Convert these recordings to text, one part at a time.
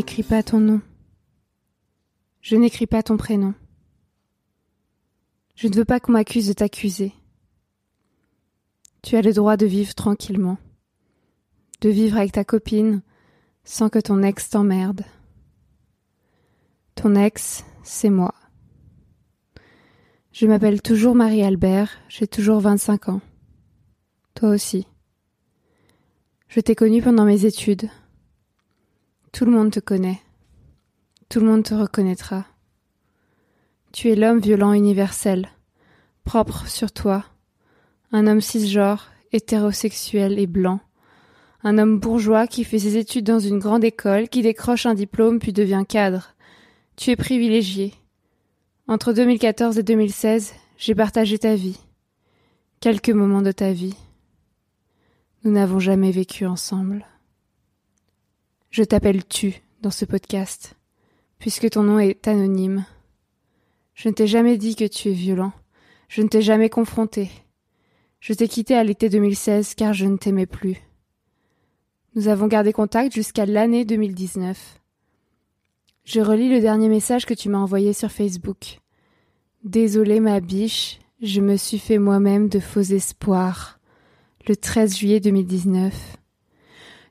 N'écris pas ton nom. Je n'écris pas ton prénom. Je ne veux pas qu'on m'accuse de t'accuser. Tu as le droit de vivre tranquillement, de vivre avec ta copine sans que ton ex t'emmerde. Ton ex, c'est moi. Je m'appelle toujours Marie-Albert, j'ai toujours 25 ans. Toi aussi. Je t'ai connue pendant mes études. Tout le monde te connaît. Tout le monde te reconnaîtra. Tu es l'homme violent universel, propre sur toi, un homme cisgenre, hétérosexuel et blanc, un homme bourgeois qui fait ses études dans une grande école, qui décroche un diplôme puis devient cadre. Tu es privilégié. Entre 2014 et 2016, j'ai partagé ta vie. Quelques moments de ta vie. Nous n'avons jamais vécu ensemble. Je t'appelle tu dans ce podcast, puisque ton nom est anonyme. Je ne t'ai jamais dit que tu es violent. Je ne t'ai jamais confronté. Je t'ai quitté à l'été 2016 car je ne t'aimais plus. Nous avons gardé contact jusqu'à l'année 2019. Je relis le dernier message que tu m'as envoyé sur Facebook. Désolée ma biche, je me suis fait moi-même de faux espoirs. Le 13 juillet 2019.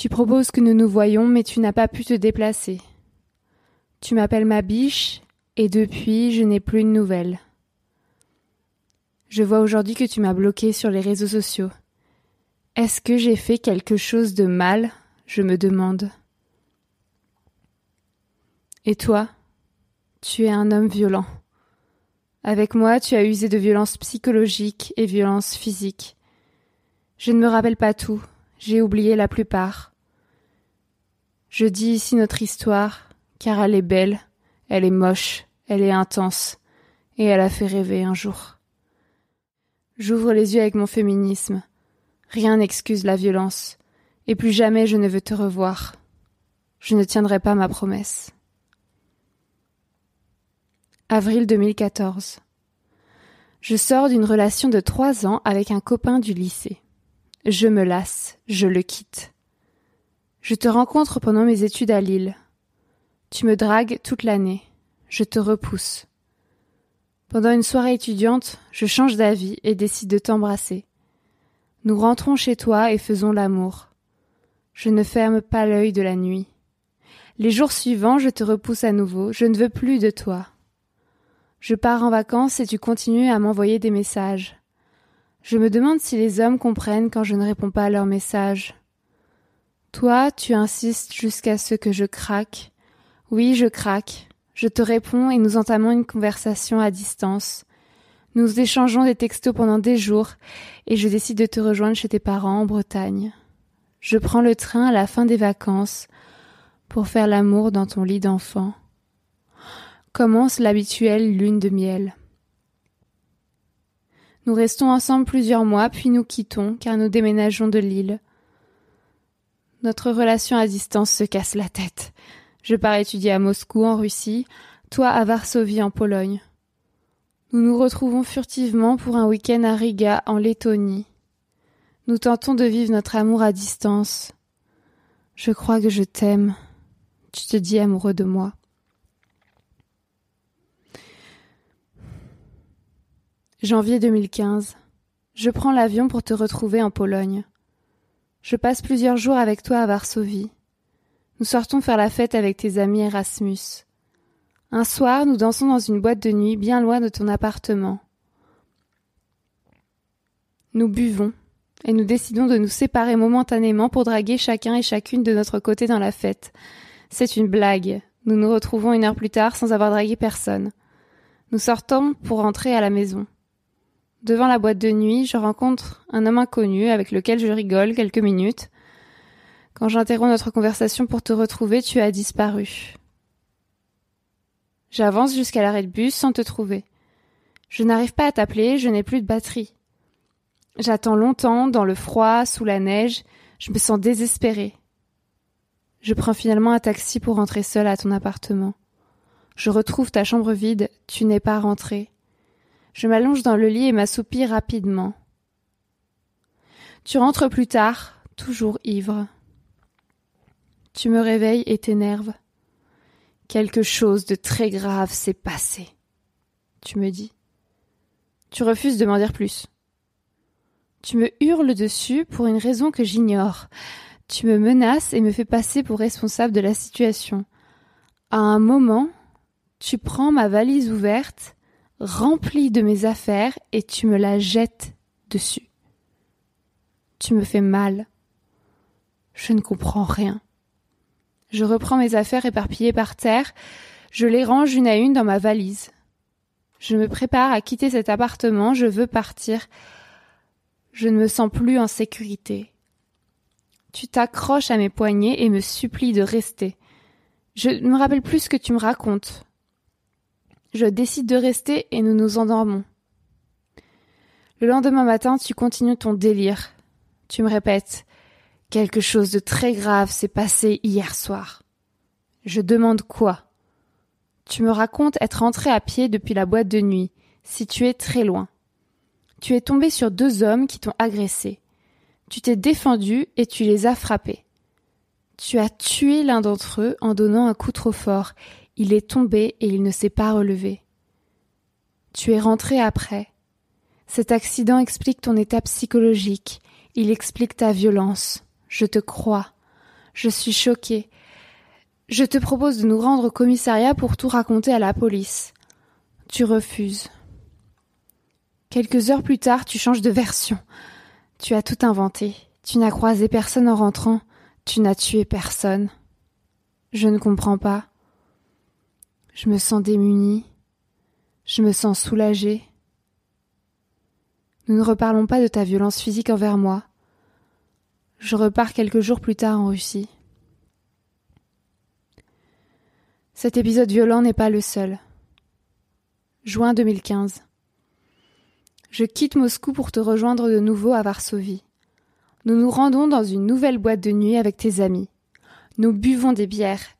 Tu proposes que nous nous voyions, mais tu n'as pas pu te déplacer. Tu m'appelles ma biche, et depuis, je n'ai plus de nouvelles. Je vois aujourd'hui que tu m'as bloqué sur les réseaux sociaux. Est-ce que j'ai fait quelque chose de mal? Je me demande. Et toi? Tu es un homme violent. Avec moi, tu as usé de violences psychologiques et violences physiques. Je ne me rappelle pas tout, j'ai oublié la plupart. Je dis ici notre histoire, car elle est belle, elle est moche, elle est intense, et elle a fait rêver un jour. J'ouvre les yeux avec mon féminisme. Rien n'excuse la violence, et plus jamais je ne veux te revoir. Je ne tiendrai pas ma promesse. Avril 2014. Je sors d'une relation de trois ans avec un copain du lycée. Je me lasse, je le quitte. Je te rencontre pendant mes études à Lille. Tu me dragues toute l'année. Je te repousse. Pendant une soirée étudiante, je change d'avis et décide de t'embrasser. Nous rentrons chez toi et faisons l'amour. Je ne ferme pas l'œil de la nuit. Les jours suivants, je te repousse à nouveau, je ne veux plus de toi. Je pars en vacances et tu continues à m'envoyer des messages. Je me demande si les hommes comprennent quand je ne réponds pas à leurs messages. Toi, tu insistes jusqu'à ce que je craque. Oui, je craque. Je te réponds et nous entamons une conversation à distance. Nous échangeons des textos pendant des jours et je décide de te rejoindre chez tes parents en Bretagne. Je prends le train à la fin des vacances pour faire l'amour dans ton lit d'enfant commence l'habituelle lune de miel. Nous restons ensemble plusieurs mois, puis nous quittons, car nous déménageons de l'île. Notre relation à distance se casse la tête. Je pars étudier à Moscou, en Russie, toi à Varsovie, en Pologne. Nous nous retrouvons furtivement pour un week-end à Riga, en Lettonie. Nous tentons de vivre notre amour à distance. Je crois que je t'aime. Tu te dis amoureux de moi. Janvier 2015. Je prends l'avion pour te retrouver en Pologne. Je passe plusieurs jours avec toi à Varsovie. Nous sortons faire la fête avec tes amis Erasmus. Un soir, nous dansons dans une boîte de nuit bien loin de ton appartement. Nous buvons et nous décidons de nous séparer momentanément pour draguer chacun et chacune de notre côté dans la fête. C'est une blague. Nous nous retrouvons une heure plus tard sans avoir dragué personne. Nous sortons pour rentrer à la maison. Devant la boîte de nuit, je rencontre un homme inconnu avec lequel je rigole quelques minutes. Quand j'interromps notre conversation pour te retrouver, tu as disparu. J'avance jusqu'à l'arrêt de bus sans te trouver. Je n'arrive pas à t'appeler, je n'ai plus de batterie. J'attends longtemps, dans le froid, sous la neige, je me sens désespérée. Je prends finalement un taxi pour rentrer seule à ton appartement. Je retrouve ta chambre vide, tu n'es pas rentré. Je m'allonge dans le lit et m'assoupis rapidement. Tu rentres plus tard, toujours ivre. Tu me réveilles et t'énerves. Quelque chose de très grave s'est passé. Tu me dis. Tu refuses de m'en dire plus. Tu me hurles dessus pour une raison que j'ignore. Tu me menaces et me fais passer pour responsable de la situation. À un moment, tu prends ma valise ouverte remplie de mes affaires et tu me la jettes dessus. Tu me fais mal. Je ne comprends rien. Je reprends mes affaires éparpillées par terre, je les range une à une dans ma valise. Je me prépare à quitter cet appartement, je veux partir. Je ne me sens plus en sécurité. Tu t'accroches à mes poignets et me supplies de rester. Je ne me rappelle plus ce que tu me racontes. Je décide de rester et nous nous endormons. Le lendemain matin, tu continues ton délire. Tu me répètes Quelque chose de très grave s'est passé hier soir. Je demande quoi? Tu me racontes être entré à pied depuis la boîte de nuit, située très loin. Tu es tombé sur deux hommes qui t'ont agressé. Tu t'es défendu et tu les as frappés. Tu as tué l'un d'entre eux en donnant un coup trop fort il est tombé et il ne s'est pas relevé. Tu es rentré après. Cet accident explique ton état psychologique, il explique ta violence. Je te crois. Je suis choquée. Je te propose de nous rendre au commissariat pour tout raconter à la police. Tu refuses. Quelques heures plus tard, tu changes de version. Tu as tout inventé. Tu n'as croisé personne en rentrant. Tu n'as tué personne. Je ne comprends pas. Je me sens démunie. Je me sens soulagée. Nous ne reparlons pas de ta violence physique envers moi. Je repars quelques jours plus tard en Russie. Cet épisode violent n'est pas le seul. Juin 2015. Je quitte Moscou pour te rejoindre de nouveau à Varsovie. Nous nous rendons dans une nouvelle boîte de nuit avec tes amis. Nous buvons des bières.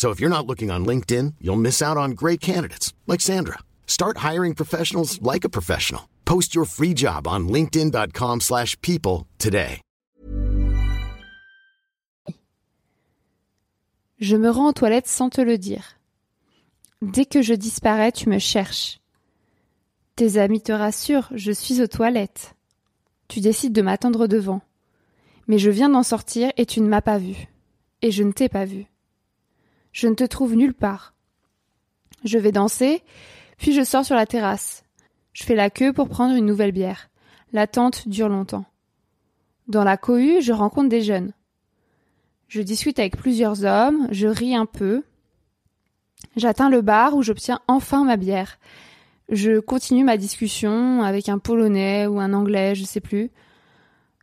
So if you're not looking on LinkedIn, you'll miss out on great candidates like Sandra. Start hiring professionals like a professional. Post your free job on linkedin.com/people today. Je me rends aux toilettes sans te le dire. Dès que je disparais, tu me cherches. Tes amis te rassurent, je suis aux toilettes. Tu décides de m'attendre devant. Mais je viens d'en sortir et tu ne m'as pas vu. Et je ne t'ai pas vu. Je ne te trouve nulle part. Je vais danser, puis je sors sur la terrasse. Je fais la queue pour prendre une nouvelle bière. L'attente dure longtemps. Dans la cohue, je rencontre des jeunes. Je discute avec plusieurs hommes, je ris un peu. J'atteins le bar où j'obtiens enfin ma bière. Je continue ma discussion avec un Polonais ou un Anglais, je sais plus.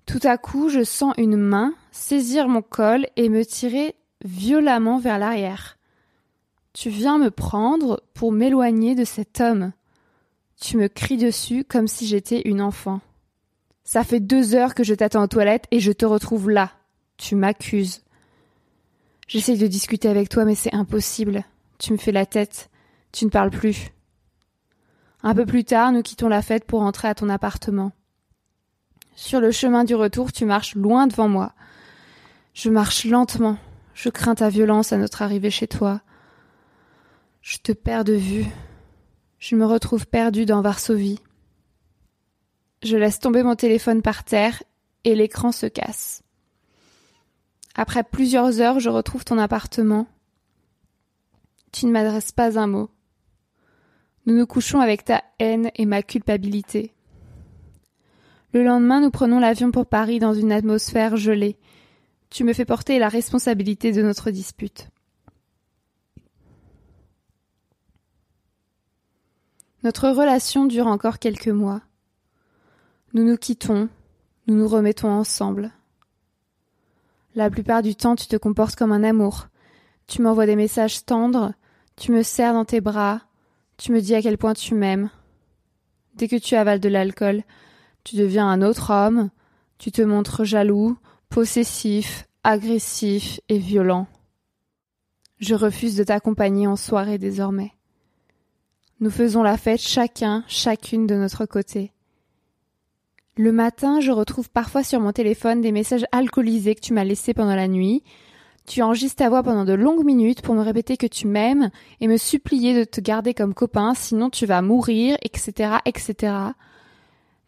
Tout à coup, je sens une main saisir mon col et me tirer violemment vers l'arrière. Tu viens me prendre pour m'éloigner de cet homme. Tu me cries dessus comme si j'étais une enfant. Ça fait deux heures que je t'attends aux toilettes et je te retrouve là. Tu m'accuses. J'essaye de discuter avec toi, mais c'est impossible. Tu me fais la tête. Tu ne parles plus. Un peu plus tard, nous quittons la fête pour entrer à ton appartement. Sur le chemin du retour, tu marches loin devant moi. Je marche lentement. Je crains ta violence à notre arrivée chez toi. Je te perds de vue. Je me retrouve perdue dans Varsovie. Je laisse tomber mon téléphone par terre et l'écran se casse. Après plusieurs heures, je retrouve ton appartement. Tu ne m'adresses pas un mot. Nous nous couchons avec ta haine et ma culpabilité. Le lendemain, nous prenons l'avion pour Paris dans une atmosphère gelée. Tu me fais porter la responsabilité de notre dispute. Notre relation dure encore quelques mois. Nous nous quittons, nous nous remettons ensemble. La plupart du temps, tu te comportes comme un amour. Tu m'envoies des messages tendres, tu me serres dans tes bras, tu me dis à quel point tu m'aimes. Dès que tu avales de l'alcool, tu deviens un autre homme, tu te montres jaloux, possessif, agressif et violent. Je refuse de t'accompagner en soirée désormais. Nous faisons la fête chacun, chacune de notre côté. Le matin, je retrouve parfois sur mon téléphone des messages alcoolisés que tu m'as laissés pendant la nuit. Tu enregistres ta voix pendant de longues minutes pour me répéter que tu m'aimes et me supplier de te garder comme copain, sinon tu vas mourir, etc., etc.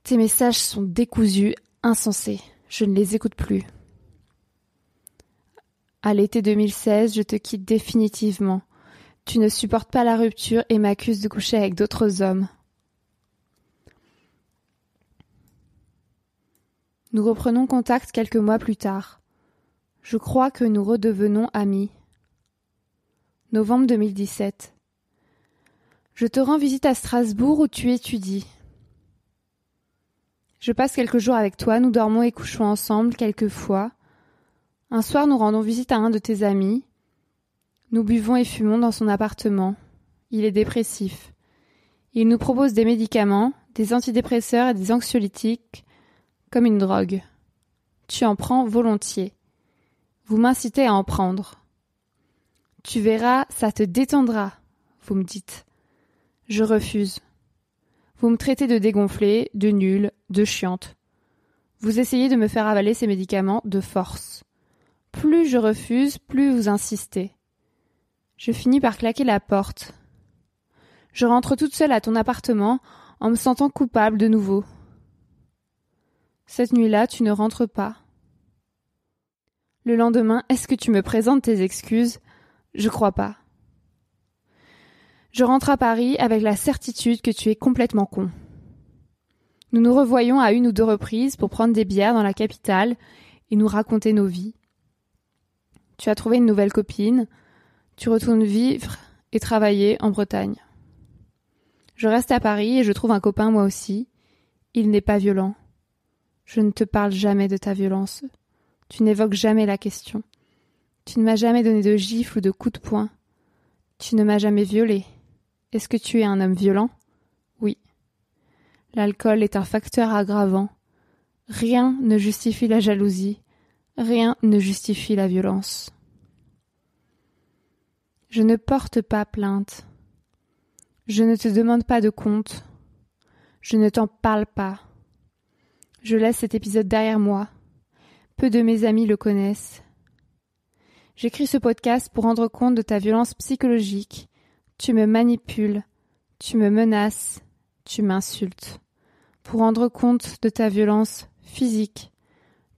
Tes messages sont décousus, insensés. Je ne les écoute plus. À l'été 2016, je te quitte définitivement. Tu ne supportes pas la rupture et m'accuses de coucher avec d'autres hommes. Nous reprenons contact quelques mois plus tard. Je crois que nous redevenons amis. Novembre 2017. Je te rends visite à Strasbourg où tu étudies. Je passe quelques jours avec toi, nous dormons et couchons ensemble quelquefois. Un soir, nous rendons visite à un de tes amis. Nous buvons et fumons dans son appartement. Il est dépressif. Il nous propose des médicaments, des antidépresseurs et des anxiolytiques, comme une drogue. Tu en prends volontiers. Vous m'incitez à en prendre. Tu verras, ça te détendra, vous me dites. Je refuse. Vous me traitez de dégonflée, de nulle, de chiante. Vous essayez de me faire avaler ces médicaments de force. Plus je refuse, plus vous insistez. Je finis par claquer la porte. Je rentre toute seule à ton appartement en me sentant coupable de nouveau. Cette nuit-là, tu ne rentres pas. Le lendemain, est-ce que tu me présentes tes excuses? Je crois pas. Je rentre à Paris avec la certitude que tu es complètement con. Nous nous revoyons à une ou deux reprises pour prendre des bières dans la capitale et nous raconter nos vies. Tu as trouvé une nouvelle copine, tu retournes vivre et travailler en Bretagne. Je reste à Paris et je trouve un copain moi aussi. Il n'est pas violent. Je ne te parle jamais de ta violence. Tu n'évoques jamais la question. Tu ne m'as jamais donné de gifle ou de coup de poing. Tu ne m'as jamais violé. Est-ce que tu es un homme violent? Oui. L'alcool est un facteur aggravant. Rien ne justifie la jalousie. Rien ne justifie la violence. Je ne porte pas plainte. Je ne te demande pas de compte. Je ne t'en parle pas. Je laisse cet épisode derrière moi. Peu de mes amis le connaissent. J'écris ce podcast pour rendre compte de ta violence psychologique. Tu me manipules, tu me menaces, tu m'insultes. Pour rendre compte de ta violence physique.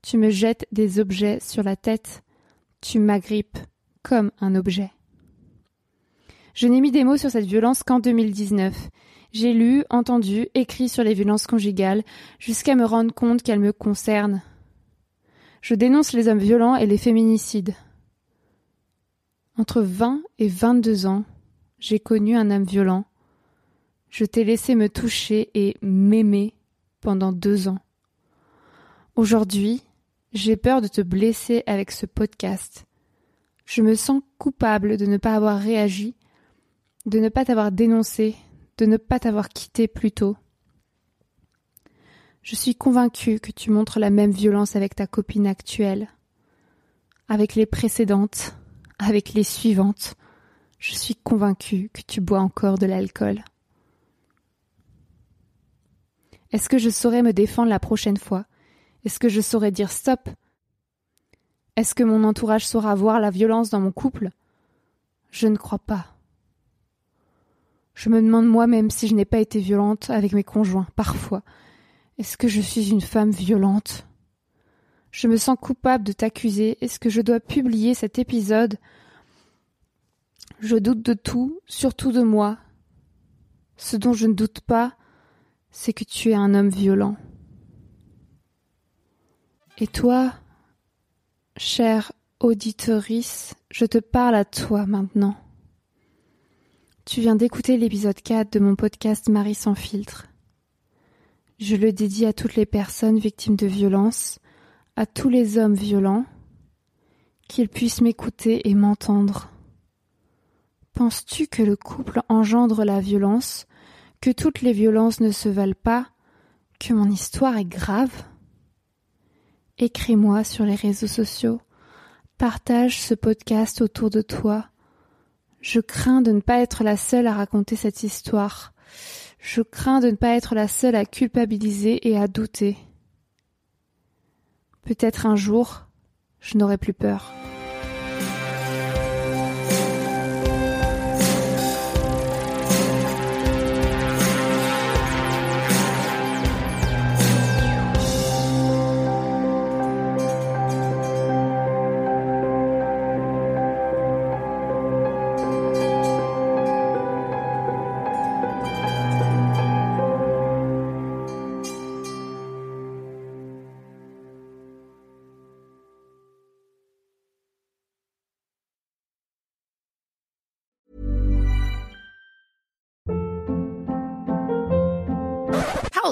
Tu me jettes des objets sur la tête, tu m'agrippes comme un objet. Je n'ai mis des mots sur cette violence qu'en 2019. J'ai lu, entendu, écrit sur les violences conjugales, jusqu'à me rendre compte qu'elles me concernent. Je dénonce les hommes violents et les féminicides. Entre 20 et 22 ans, j'ai connu un homme violent. Je t'ai laissé me toucher et m'aimer pendant deux ans. Aujourd'hui, j'ai peur de te blesser avec ce podcast. Je me sens coupable de ne pas avoir réagi, de ne pas t'avoir dénoncé, de ne pas t'avoir quitté plus tôt. Je suis convaincue que tu montres la même violence avec ta copine actuelle, avec les précédentes, avec les suivantes. Je suis convaincue que tu bois encore de l'alcool. Est-ce que je saurais me défendre la prochaine fois? Est-ce que je saurais dire stop? Est-ce que mon entourage saura voir la violence dans mon couple? Je ne crois pas. Je me demande moi-même si je n'ai pas été violente avec mes conjoints, parfois. Est-ce que je suis une femme violente? Je me sens coupable de t'accuser. Est-ce que je dois publier cet épisode Je doute de tout, surtout de moi. Ce dont je ne doute pas, c'est que tu es un homme violent. Et toi, chère auditorice, je te parle à toi maintenant. Tu viens d'écouter l'épisode 4 de mon podcast Marie sans filtre. Je le dédie à toutes les personnes victimes de violences, à tous les hommes violents, qu'ils puissent m'écouter et m'entendre. Penses-tu que le couple engendre la violence, que toutes les violences ne se valent pas, que mon histoire est grave? Écris-moi sur les réseaux sociaux, partage ce podcast autour de toi, je crains de ne pas être la seule à raconter cette histoire. Je crains de ne pas être la seule à culpabiliser et à douter. Peut-être un jour, je n'aurai plus peur.